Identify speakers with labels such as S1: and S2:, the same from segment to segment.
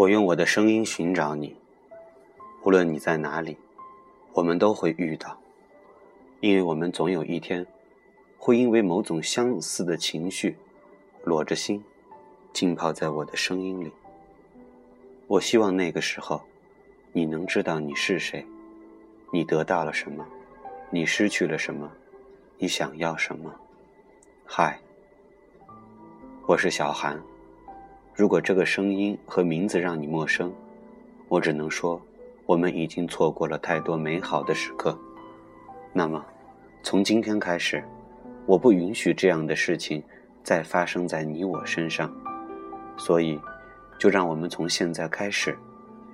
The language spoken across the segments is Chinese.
S1: 我用我的声音寻找你，无论你在哪里，我们都会遇到，因为我们总有一天，会因为某种相似的情绪，裸着心，浸泡在我的声音里。我希望那个时候，你能知道你是谁，你得到了什么，你失去了什么，你想要什么。嗨，我是小韩。如果这个声音和名字让你陌生，我只能说，我们已经错过了太多美好的时刻。那么，从今天开始，我不允许这样的事情再发生在你我身上。所以，就让我们从现在开始，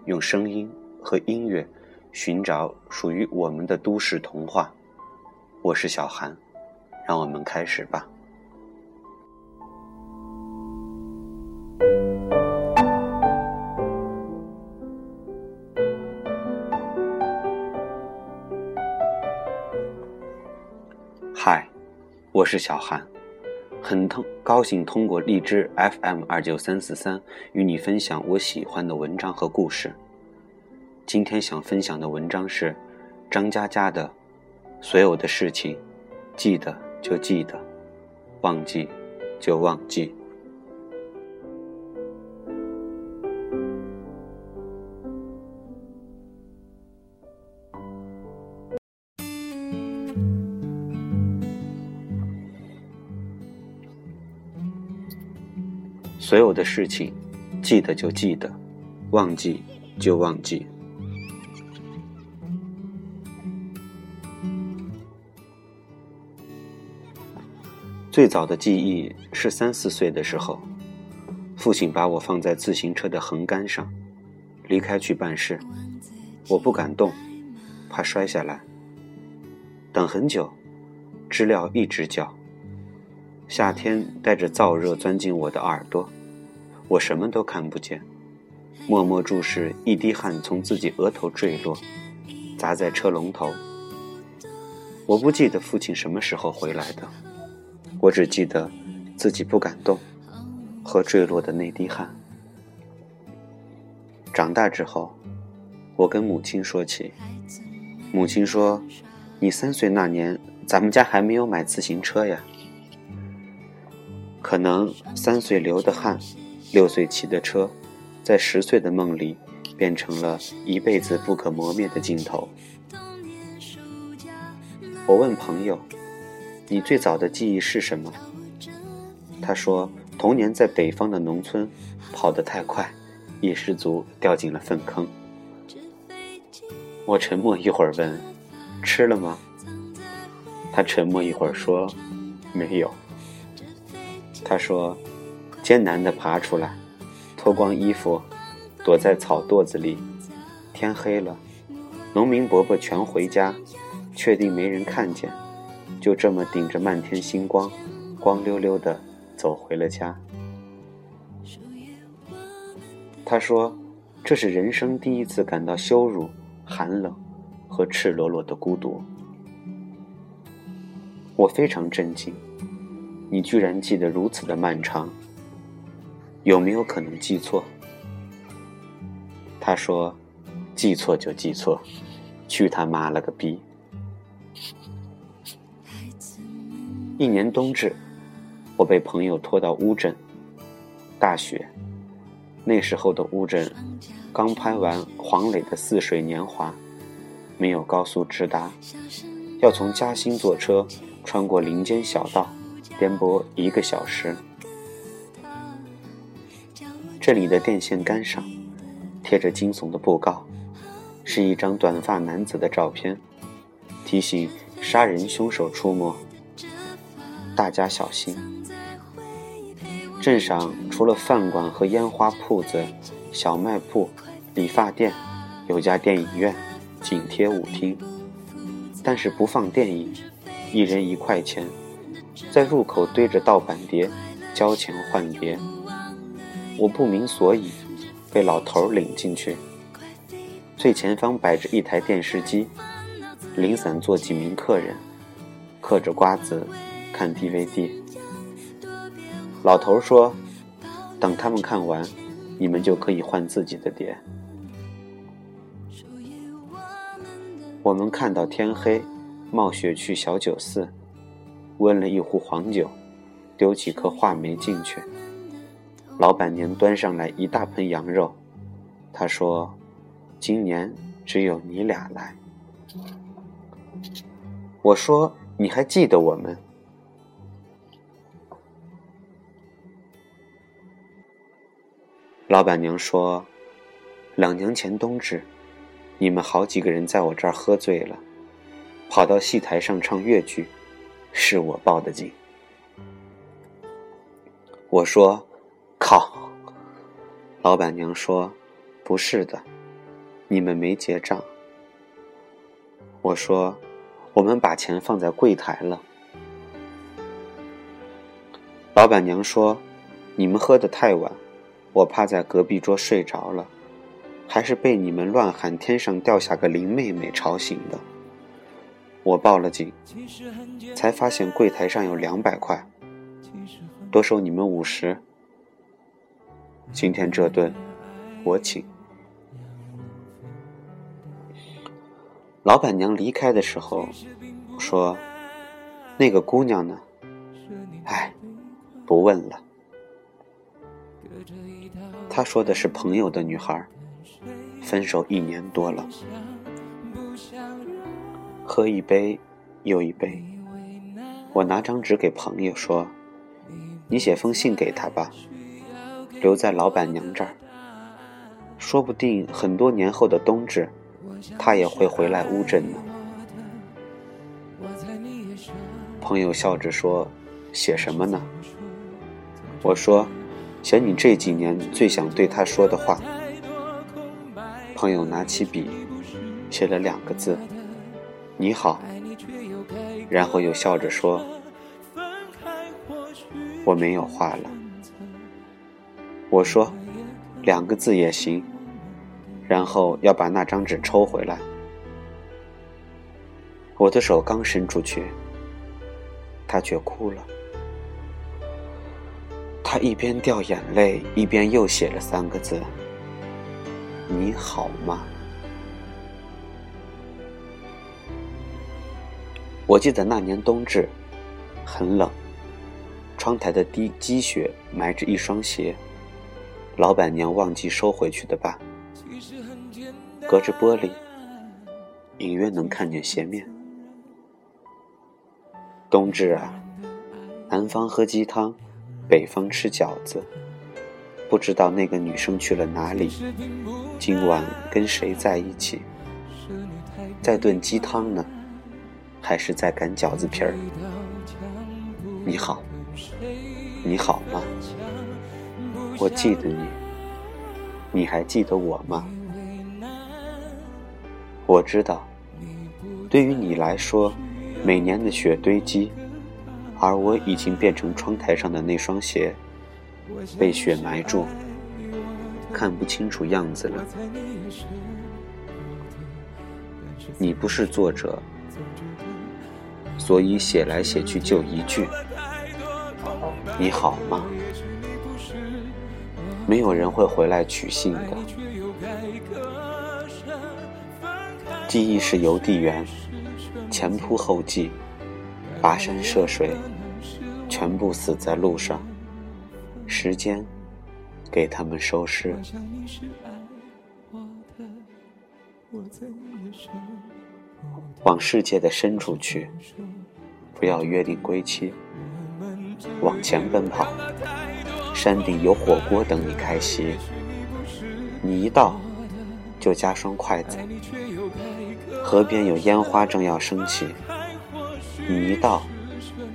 S1: 用声音和音乐寻找属于我们的都市童话。我是小韩，让我们开始吧。我是小韩，很通高兴通过荔枝 FM 二九三四三与你分享我喜欢的文章和故事。今天想分享的文章是张嘉佳的《所有的事情，记得就记得，忘记就忘记》。所有的事情，记得就记得，忘记就忘记。最早的记忆是三四岁的时候，父亲把我放在自行车的横杆上，离开去办事，我不敢动，怕摔下来。等很久，知了一直叫。夏天带着燥热钻进我的耳朵。我什么都看不见，默默注视一滴汗从自己额头坠落，砸在车龙头。我不记得父亲什么时候回来的，我只记得自己不敢动和坠落的那滴汗。长大之后，我跟母亲说起，母亲说：“你三岁那年，咱们家还没有买自行车呀。”可能三岁流的汗。六岁骑的车，在十岁的梦里变成了一辈子不可磨灭的镜头。我问朋友：“你最早的记忆是什么？”他说：“童年在北方的农村，跑得太快，一失足掉进了粪坑。”我沉默一会儿问：“吃了吗？”他沉默一会儿说：“没有。”他说。艰难地爬出来，脱光衣服，躲在草垛子里。天黑了，农民伯伯全回家，确定没人看见，就这么顶着漫天星光，光溜溜地走回了家。他说：“这是人生第一次感到羞辱、寒冷和赤裸裸的孤独。”我非常震惊，你居然记得如此的漫长。有没有可能记错？他说：“记错就记错，去他妈了个逼！”一年冬至，我被朋友拖到乌镇，大雪。那时候的乌镇刚拍完黄磊的《似水年华》，没有高速直达，要从嘉兴坐车穿过林间小道，颠簸一个小时。这里的电线杆上贴着惊悚的布告，是一张短发男子的照片，提醒杀人凶手出没，大家小心。镇上除了饭馆和烟花铺子、小卖铺、理发店，有家电影院，紧贴舞厅，但是不放电影，一人一块钱，在入口堆着盗版碟，交钱换碟。我不明所以，被老头领进去。最前方摆着一台电视机，零散坐几名客人，嗑着瓜子看 DVD。老头说：“等他们看完，你们就可以换自己的碟。我们看到天黑，冒雪去小酒肆，温了一壶黄酒，丢几颗话梅进去。老板娘端上来一大盆羊肉，她说：“今年只有你俩来。”我说：“你还记得我们？”老板娘说：“两年前冬至，你们好几个人在我这儿喝醉了，跑到戏台上唱越剧，是我报的警。”我说：“靠！”老板娘说：“不是的，你们没结账。”我说：“我们把钱放在柜台了。”老板娘说：“你们喝得太晚。”我趴在隔壁桌睡着了，还是被你们乱喊“天上掉下个林妹妹”吵醒的。我报了警，才发现柜台上有两百块，多收你们五十。今天这顿我请。老板娘离开的时候说：“那个姑娘呢？哎，不问了。”她说的是朋友的女孩，分手一年多了。喝一杯又一杯，我拿张纸给朋友说：“你写封信给她吧，留在老板娘这儿，说不定很多年后的冬至，她也会回来乌镇呢。”朋友笑着说：“写什么呢？”我说。写你这几年最想对他说的话。朋友拿起笔，写了两个字：“你好。”然后又笑着说：“我没有话了。”我说：“两个字也行。”然后要把那张纸抽回来。我的手刚伸出去，他却哭了。他一边掉眼泪，一边又写了三个字：“你好吗？”我记得那年冬至，很冷，窗台的滴积雪埋着一双鞋，老板娘忘记收回去的吧？隔着玻璃，隐约能看见鞋面。冬至啊，南方喝鸡汤。北方吃饺子，不知道那个女生去了哪里，今晚跟谁在一起？在炖鸡汤呢，还是在擀饺子皮儿？你好，你好吗？我记得你，你还记得我吗？我知道，对于你来说，每年的雪堆积。而我已经变成窗台上的那双鞋，被雪埋住，看不清楚样子了。你不是作者，所以写来写去就一句：“你好吗？”没有人会回来取信的。记忆是邮递员，前仆后继。跋山涉水，全部死在路上。时间给他们收尸。往世界的深处去，不要约定归期。往前奔跑，山顶有火锅等你开席。你一到，就加双筷子。河边有烟花正要升起。你一到，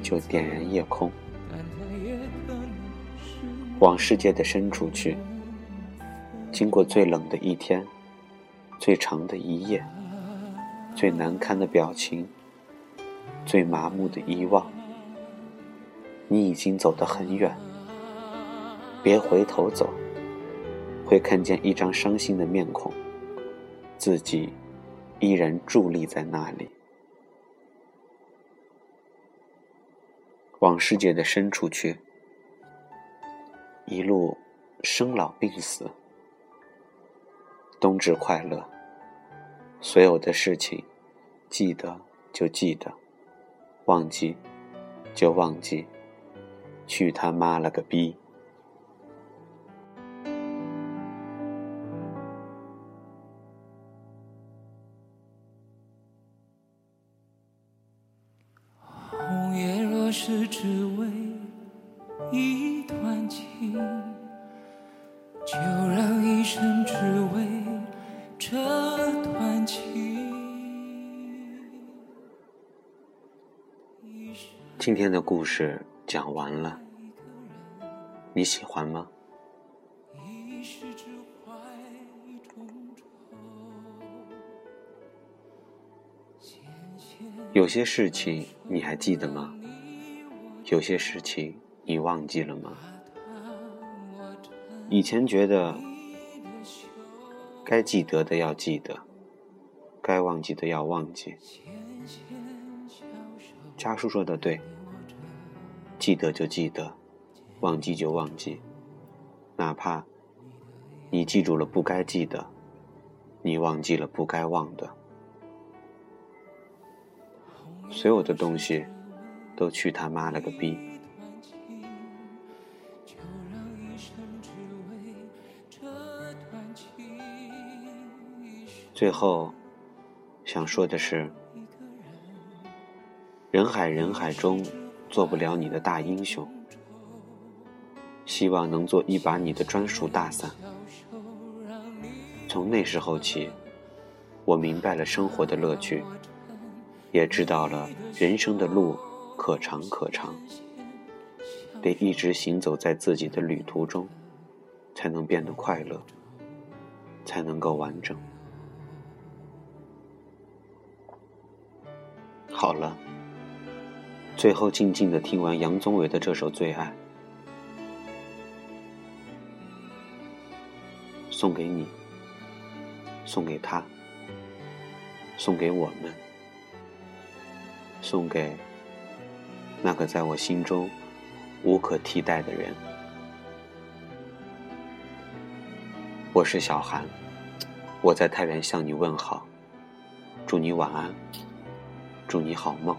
S1: 就点燃夜空，往世界的深处去。经过最冷的一天，最长的一夜，最难堪的表情，最麻木的遗忘，你已经走得很远。别回头走，会看见一张伤心的面孔，自己依然伫立在那里。往世界的深处去，一路生老病死，冬至快乐。所有的事情，记得就记得，忘记就忘记，去他妈了个逼！
S2: 一段情，就让一生只为这段情。
S1: 今天的故事讲完了，你喜欢吗？有些事情你还记得吗？有些事情你忘记了吗？以前觉得该记得的要记得，该忘记的要忘记。家叔说的对。记得就记得，忘记就忘记，哪怕你记住了不该记得，你忘记了不该忘的，所有的东西都去他妈了个逼！最后想说的是，人海人海中。做不了你的大英雄，希望能做一把你的专属大伞。从那时候起，我明白了生活的乐趣，也知道了人生的路可长可长，得一直行走在自己的旅途中，才能变得快乐，才能够完整。最后，静静的听完杨宗纬的这首《最爱》，送给你，送给他，送给我们，送给那个在我心中无可替代的人。我是小韩，我在太原向你问好，祝你晚安，祝你好梦。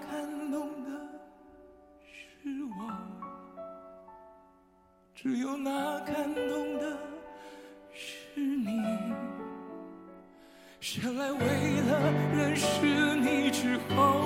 S2: 感动的是我只有那感动的是你，生来为了认识你之后